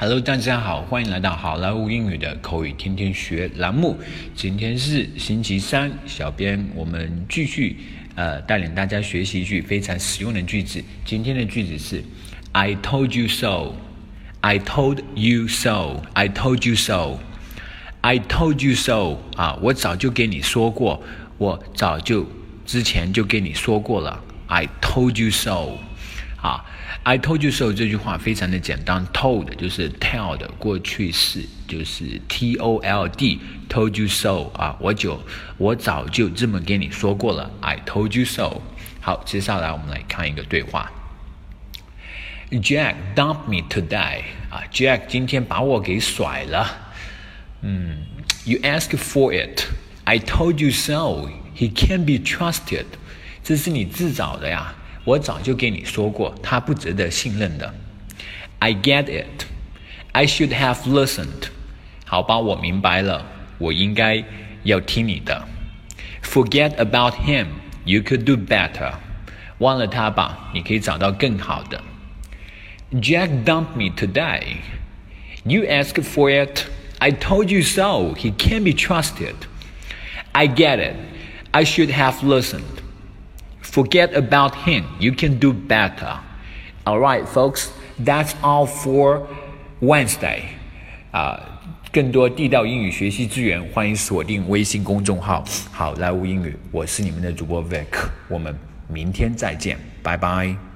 Hello，大家好，欢迎来到好莱坞英语的口语天天学栏目。今天是星期三，小编我们继续呃带领大家学习一句非常实用的句子。今天的句子是 I told you so. I told you so. I told you so. I told you so. 啊，我早就跟你说过，我早就之前就跟你说过了。I told you so. 啊，I told you so 这句话非常的简单，told 就是 tell 的过去式，就是 T O L D，told you so 啊，我就我早就这么跟你说过了，I told you so。好，接下来我们来看一个对话。Jack dumped me today 啊，Jack 今天把我给甩了。嗯，You asked for it. I told you so. He can't be trusted. 这是你自找的呀。 我早就跟你说过，他不值得信任的。I get it. I should have listened. 好吧，我明白了，我应该要听你的。Forget about him. You could do better. 忘了他吧，你可以找到更好的。Jack dumped me today. You asked for it. I told you so. He can't be trusted. I get it. I should have listened. Forget about him. You can do better. All right, folks. That's all for Wednesday. 啊、uh,，更多地道英语学习资源，欢迎锁定微信公众号“好莱坞英语”。我是你们的主播 Vic。我们明天再见，拜拜。